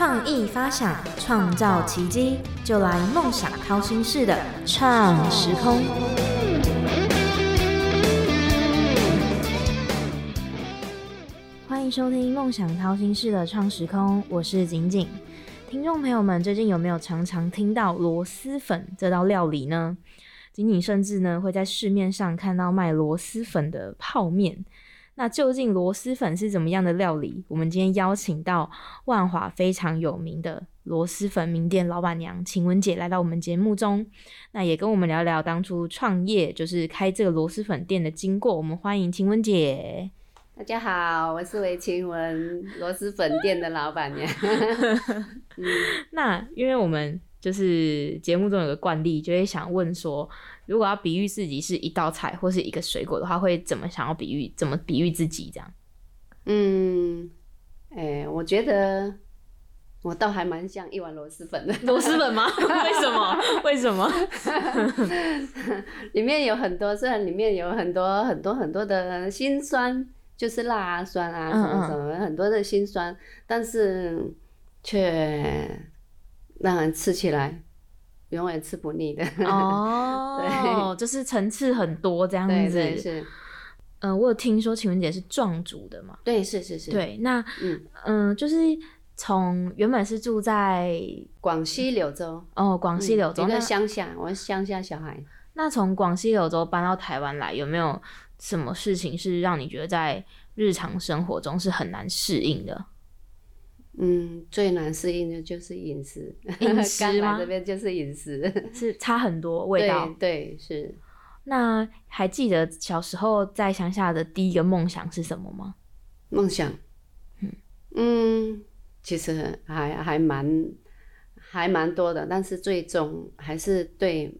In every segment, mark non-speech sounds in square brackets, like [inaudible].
创意发想，创造奇迹，就来梦想掏心式的创时空。欢迎收听《梦想掏心式的创时空》，我是景景。听众朋友们，最近有没有常常听到螺蛳粉这道料理呢？景景甚至呢会在市面上看到卖螺蛳粉的泡面。那究竟螺蛳粉是怎么样的料理？我们今天邀请到万华非常有名的螺蛳粉名店老板娘秦雯姐来到我们节目中，那也跟我们聊聊当初创业就是开这个螺蛳粉店的经过。我们欢迎秦雯姐。大家好，我是韦晴雯，螺蛳粉店的老板娘。[laughs] 那因为我们就是节目中有个惯例，就会想问说。如果要比喻自己是一道菜或是一个水果的话，会怎么想要比喻？怎么比喻自己这样？嗯，哎，我觉得我倒还蛮像一碗螺蛳粉的。螺蛳粉吗？[laughs] 为什么？为什么？[laughs] 里面有很多，虽然里面有很多很多很多的辛酸，就是辣啊、酸啊什么什么，很多的辛酸，但是却让人吃起来。永远吃不腻的 [laughs] 哦，对，就是层次很多这样子。是，嗯，我有听说晴雯姐是壮族的嘛？对，是是是。对，那嗯嗯，就是从原本是住在广西柳州哦，广西柳州那乡下，我是乡下小孩。那从广西柳州搬到台湾来，有没有什么事情是让你觉得在日常生活中是很难适应的？嗯，最难适应的就是饮食。饮食吗？[laughs] 这边就是饮食，是差很多味道。对，是。那还记得小时候在乡下的第一个梦想是什么吗？梦想，嗯嗯，其实还还蛮还蛮多的，但是最终还是对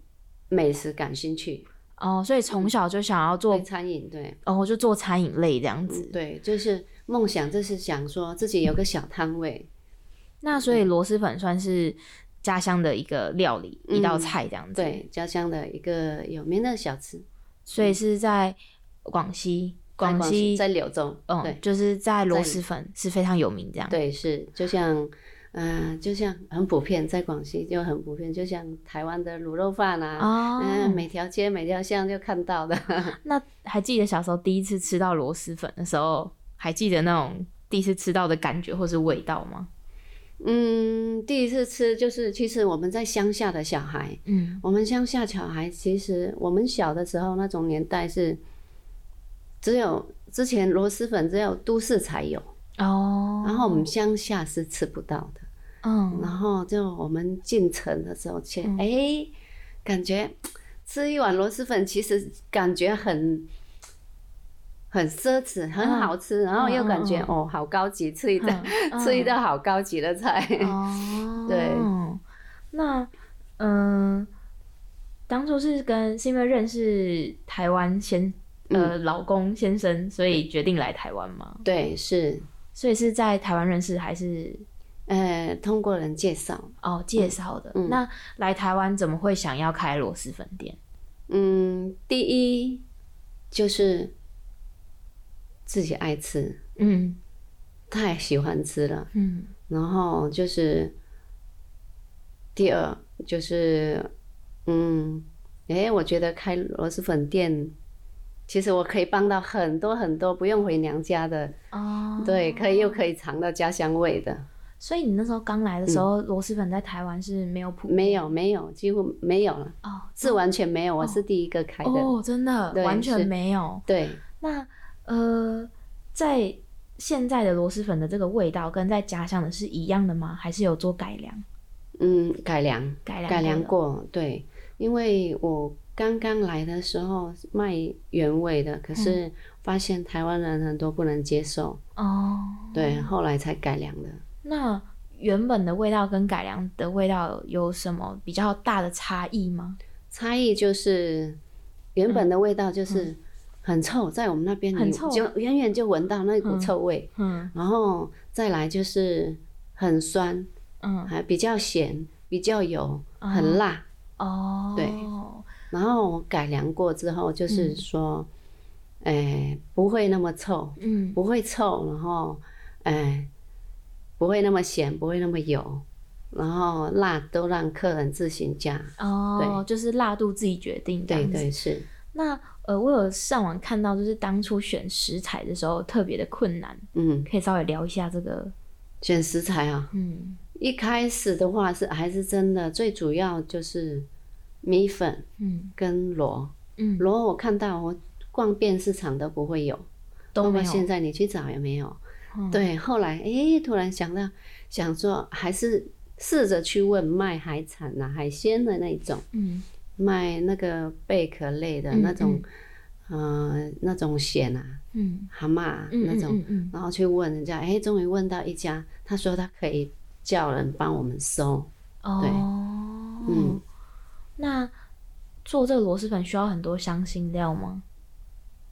美食感兴趣。哦，所以从小就想要做餐饮，对。哦，就做餐饮类这样子。对，就是。梦想就是想说自己有个小摊位，那所以螺蛳粉算是家乡的一个料理，一道菜这样子。对，家乡的一个有名的小吃。所以是在广西，广西在柳州，嗯，对，就是在螺蛳粉是非常有名这样。对，是就像，嗯，就像很普遍，在广西就很普遍，就像台湾的卤肉饭啊，嗯，每条街每条巷就看到的。[laughs] 那还记得小时候第一次吃到螺蛳粉的时候？还记得那种第一次吃到的感觉或是味道吗？嗯，第一次吃就是，其实我们在乡下的小孩，嗯，我们乡下小孩，其实我们小的时候那种年代是，只有之前螺蛳粉只有都市才有哦，然后我们乡下是吃不到的，嗯，然后就我们进城的时候去，哎，感觉吃一碗螺蛳粉，其实感觉很。很奢侈，很好吃，然后又感觉哦，好高级，吃一道吃一道好高级的菜。[laughs] 哦，对。那嗯，当初是跟是因为认识台湾先呃老公先生，所以决定来台湾吗？对，是。所以是在台湾认识还是呃通过人介绍？哦，介绍的。那来台湾怎么会想要开螺蛳粉店？嗯，第一就是。自己爱吃，嗯，太喜欢吃了，嗯，然后就是第二就是，嗯，哎，我觉得开螺蛳粉店，其实我可以帮到很多很多不用回娘家的哦，对，可以又可以尝到家乡味的。所以你那时候刚来的时候，螺蛳粉在台湾是没有普，没有没有，几乎没有了。哦，是完全没有，我是第一个开的。哦，真的完全没有，对，那。呃，在现在的螺蛳粉的这个味道跟在家乡的是一样的吗？还是有做改良？嗯，改良，改良，改良过。对，因为我刚刚来的时候卖原味的，可是发现台湾人很多不能接受哦。对，后来才改良的。那原本的味道跟改良的味道有什么比较大的差异吗？差异就是原本的味道就是。很臭，在我们那边你就远远就闻到那股臭味，嗯，然后再来就是很酸，嗯，还比较咸，比较油，很辣，哦，对，然后我改良过之后就是说，哎，不会那么臭，嗯，不会臭，然后，哎，不会那么咸，不会那么油，然后辣都让客人自行加。哦，就是辣度自己决定。对对是。那呃，我有上网看到，就是当初选食材的时候特别的困难。嗯，可以稍微聊一下这个选食材啊。嗯，一开始的话是还是真的，最主要就是米粉，嗯，跟螺，嗯，螺我看到我逛遍市场都不会有，都没有。现在你去找也没有。对，后来哎，突然想到，想说还是试着去问卖海产呐、海鲜的那种，嗯，卖那个贝壳类的那种，呃，那种蚬啊，嗯，蛤蟆那种，然后去问人家，哎，终于问到一家，他说他可以叫人帮我们收。哦，嗯，那做这个螺蛳粉需要很多香辛料吗？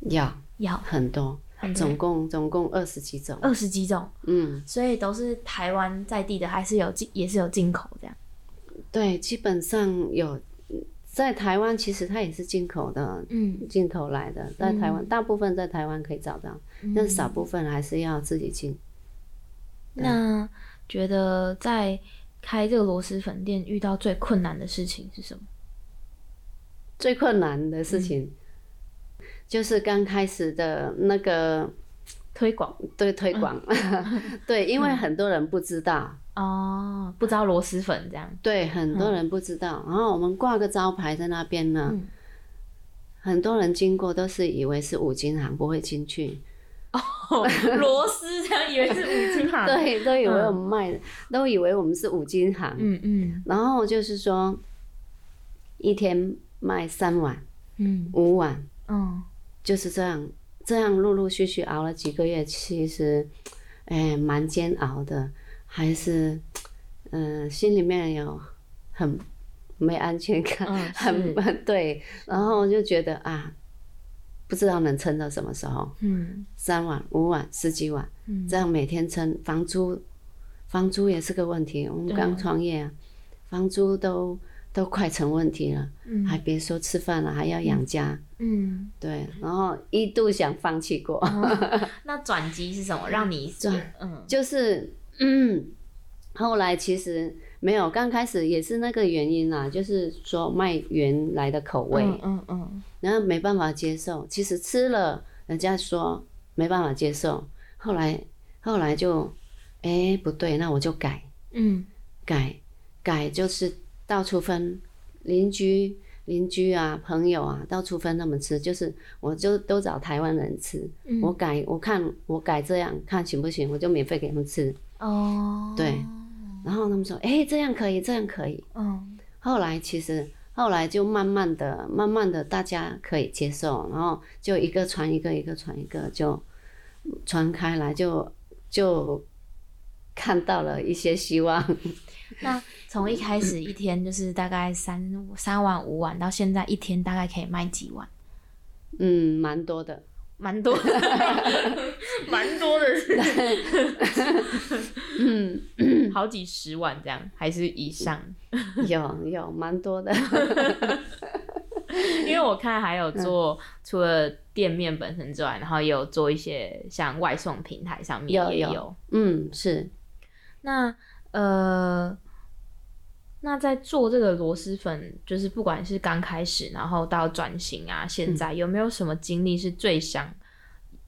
要，要很多。总共总共二十几种，二十几种，嗯，所以都是台湾在地的，还是有进，也是有进口这样。对，基本上有在台湾，其实它也是进口的，嗯，进口来的，在台湾大部分在台湾可以找到，但少部分还是要自己进。那觉得在开这个螺蛳粉店遇到最困难的事情是什么？最困难的事情。就是刚开始的那个推广，[laughs] 对推广，[laughs] 对，因为很多人不知道。哦，不知道螺蛳粉这样，对，很多人不知道。然后我们挂个招牌在那边呢，很多人经过都是以为是五金行，不会进去。哦，螺丝这样以为是五金行，[laughs] 对，都以为我们卖，都以为我们是五金行。嗯嗯。然后就是说，一天卖三碗，嗯，五碗，嗯。就是这样，这样陆陆续续熬了几个月，其实，哎，蛮煎熬的，还是，嗯，心里面有很没安全感，很对，然后就觉得啊，不知道能撑到什么时候，嗯，三碗、五碗、十几碗，这样每天撑，房租，房租也是个问题，我们刚创业啊，房租都。都快成问题了，还别说吃饭了，还要养家。嗯，对，然后一度想放弃过。[laughs] 那转机是什么？让你转？嗯，就是嗯，后来其实没有，刚开始也是那个原因啦，就是说卖原来的口味，嗯嗯，然后没办法接受。其实吃了，人家说没办法接受。后来后来就，哎，不对，那我就改，嗯，改改就是。到处分邻居、邻居啊、朋友啊，到处分他们吃，就是我就都找台湾人吃。我改，我看我改这样看行不行，我就免费给他们吃。哦，对，然后他们说，哎，这样可以，这样可以。嗯，后来其实后来就慢慢的、慢慢的，大家可以接受，然后就一个传一个，一个传一个，就传开来，就就看到了一些希望。[laughs] 那从一开始一天就是大概三三碗五碗，到现在一天大概可以卖几碗？嗯，蛮多的，蛮多的，[laughs] 蛮多的，[laughs] 嗯，好几十万这样，还是以上？有有蛮多的，因为我看还有做除了店面本身之外，然后也有做一些像外送平台上面也有，嗯，是，那。呃，那在做这个螺蛳粉，就是不管是刚开始，然后到转型啊，现在有没有什么经历是最想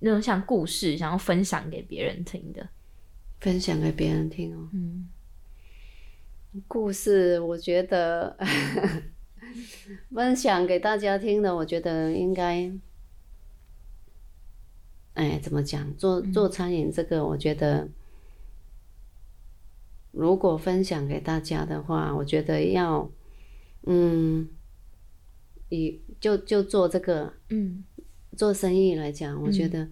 那种像故事，想要分享给别人听的？分享给别人听哦。嗯，故事我觉得 [laughs] 分享给大家听的，我觉得应该，哎，怎么讲？做做餐饮这个，我觉得。如果分享给大家的话，我觉得要，嗯，以就就做这个，嗯，做生意来讲，我觉得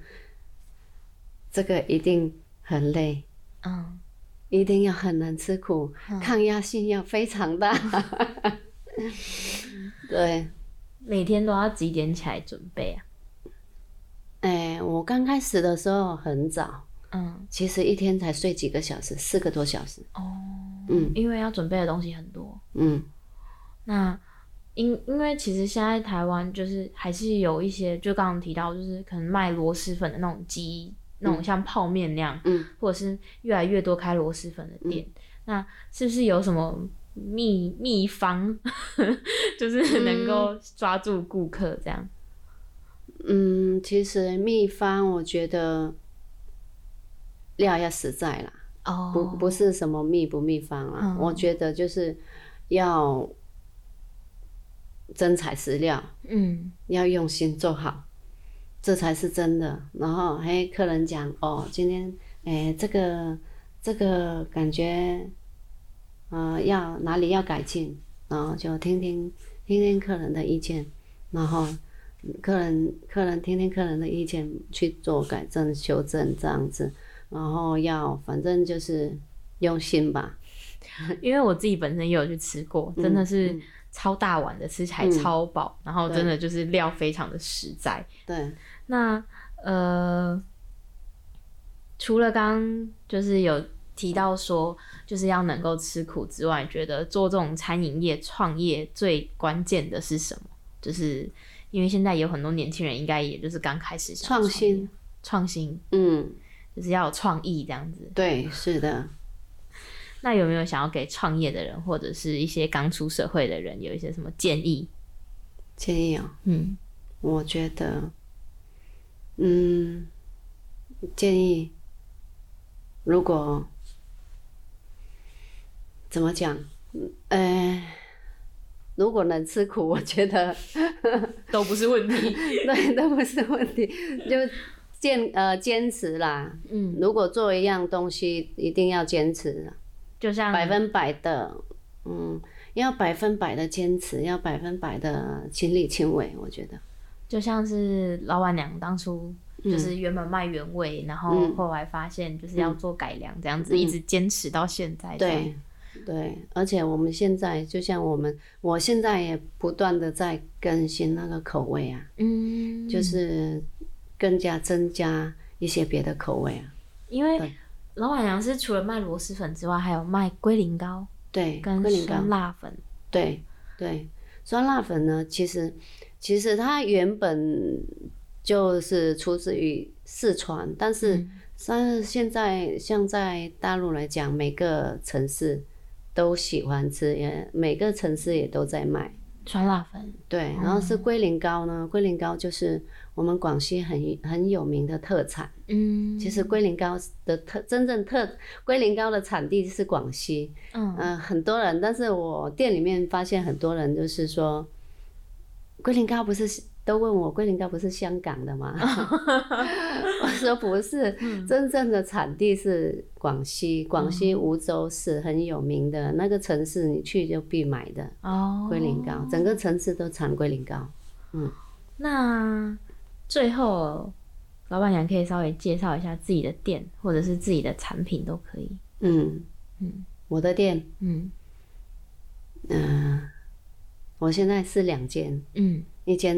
这个一定很累，嗯，一定要很能吃苦，抗压性要非常大，[laughs] 对，每天都要几点起来准备啊？哎，我刚开始的时候很早。嗯，其实一天才睡几个小时，四个多小时。哦，嗯，因为要准备的东西很多。嗯，那因因为其实现在台湾就是还是有一些，就刚刚提到，就是可能卖螺蛳粉的那种鸡那种像泡面那样，嗯，或者是越来越多开螺蛳粉的店，那是不是有什么秘秘方，[laughs] 就是能够抓住顾客这样？嗯，其实秘方我觉得料要实在啦，哦，不不是什么秘不秘方啊，我觉得就是要真材实料，嗯，要用心做好。这才是真的。然后嘿，客人讲哦，今天哎，这个这个感觉，呃，要哪里要改进，然后就听听听听客人的意见，然后客人客人听听客人的意见去做改正修正这样子，然后要反正就是用心吧。[laughs] 因为我自己本身也有去吃过，真的是超大碗的，吃起来超饱，然后真的就是料非常的实在。对。那呃，除了刚刚就是有提到说，就是要能够吃苦之外，觉得做这种餐饮业创业最关键的是什么？就是因为现在有很多年轻人，应该也就是刚开始创新，创新，嗯，就是要有创意这样子。对，是的。[laughs] 那有没有想要给创业的人，或者是一些刚出社会的人，有一些什么建议？建议哦，嗯，我觉得。嗯，建议如果怎么讲？呃，如果能吃苦，我觉得都不是问题。[laughs] 对，都不是问题，就坚呃坚持啦。嗯，如果做一样东西，一定要坚持，就像百分百的，嗯，要百分百的坚持，要百分百的亲力亲为。我觉得。就像是老板娘当初就是原本卖原味，然后后来发现就是要做改良，这样子一直坚持到现在。对，对，而且我们现在就像我们，我现在也不断的在更新那个口味啊，嗯，就是更加增加一些别的口味啊。因为老板娘是除了卖螺蛳粉之外，还有卖龟苓膏，对，跟酸辣粉，对对，酸辣粉呢，其实。其实它原本就是出自于四川，但是但是现在像在大陆来讲，每个城市都喜欢吃，也每个城市也都在卖酸辣粉。对，然后是龟苓膏呢，龟苓膏就是我们广西很很有名的特产。嗯，其实龟苓膏的特真正特龟苓膏的产地是广西。嗯嗯，很多人，但是我店里面发现很多人就是说。龟苓膏不是都问我龟苓膏不是香港的吗？[laughs] 我说 [laughs] 不是，真正的产地是广西，广西梧州市很有名的那个城市，你去就必买的哦。龟苓膏，整个城市都产龟苓膏。嗯，那最后老板娘可以稍微介绍一下自己的店，或者是自己的产品都可以。嗯嗯，我的店，嗯嗯。我现在是两间，嗯，一间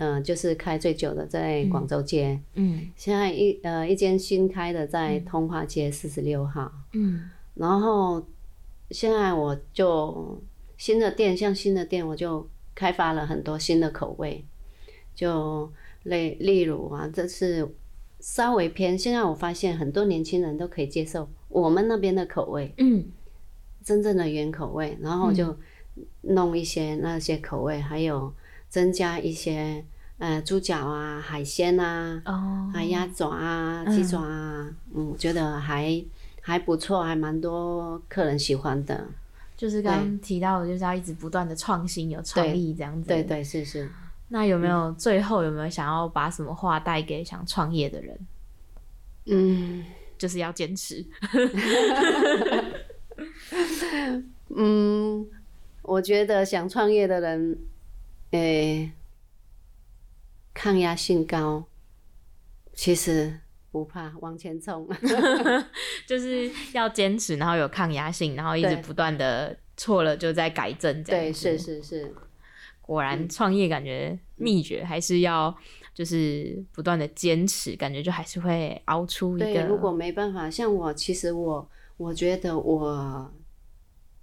呃就是开最久的在广州街，嗯，现在一呃一间新开的在通化街四十六号，嗯，然后现在我就新的店，像新的店我就开发了很多新的口味，就例例如啊，这是稍微偏，现在我发现很多年轻人都可以接受我们那边的口味，嗯，真正的原口味，然后就。弄一些那些口味，还有增加一些呃猪脚啊、海鲜啊、哦，还鸭爪啊、鸡爪啊，嗯，觉得还还不错，还蛮多客人喜欢的。就是刚刚提到的，就是要一直不断的创新，有创意这样子。对对是是。那有没有最后有没有想要把什么话带给想创业的人？嗯，就是要坚持。[laughs] 嗯。我觉得想创业的人，诶，抗压性高，其实不怕，往前冲，[laughs] [laughs] 就是要坚持，然后有抗压性，然后一直不断的错了就在改正，这样。对，是是是。果然创业感觉秘诀还是要就是不断的坚持，感觉就还是会熬出一个。如果没办法，像我，其实我我觉得我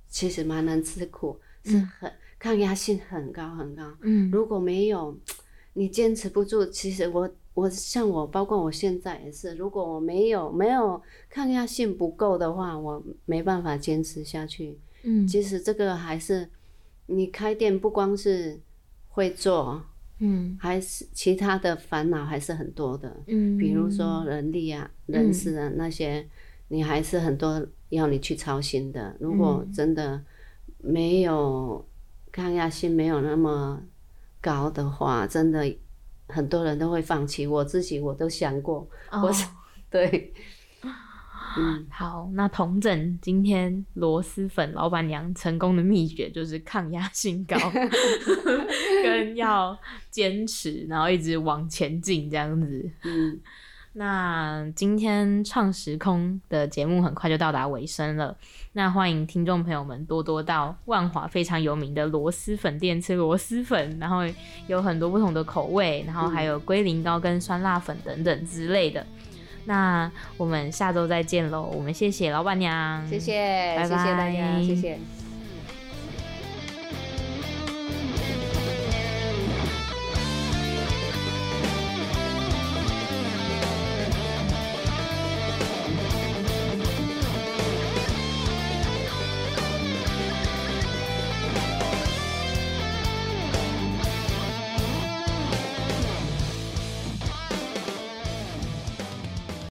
其实蛮能吃苦。是很抗压性很高很高。嗯，如果没有你坚持不住，其实我我像我，包括我现在也是，如果我没有没有抗压性不够的话，我没办法坚持下去。嗯，其实这个还是你开店不光是会做，嗯，还是其他的烦恼还是很多的。嗯，比如说人力啊、人事啊那些，你还是很多要你去操心的。如果真的没有抗压性没有那么高的话，真的。很多人都会放弃，我自己我都想过，我是对，[laughs] 嗯，好，那同整今天螺蛳粉老板娘成功的秘诀就是抗压性高，[laughs] 跟要坚持，然后一直往前进这样子，嗯。那今天创时空的节目很快就到达尾声了，那欢迎听众朋友们多多到万华非常有名的螺蛳粉店吃螺蛳粉，然后有很多不同的口味，然后还有龟苓膏跟酸辣粉等等之类的。那我们下周再见喽，我们谢谢老板娘，谢谢，谢谢大家，谢谢。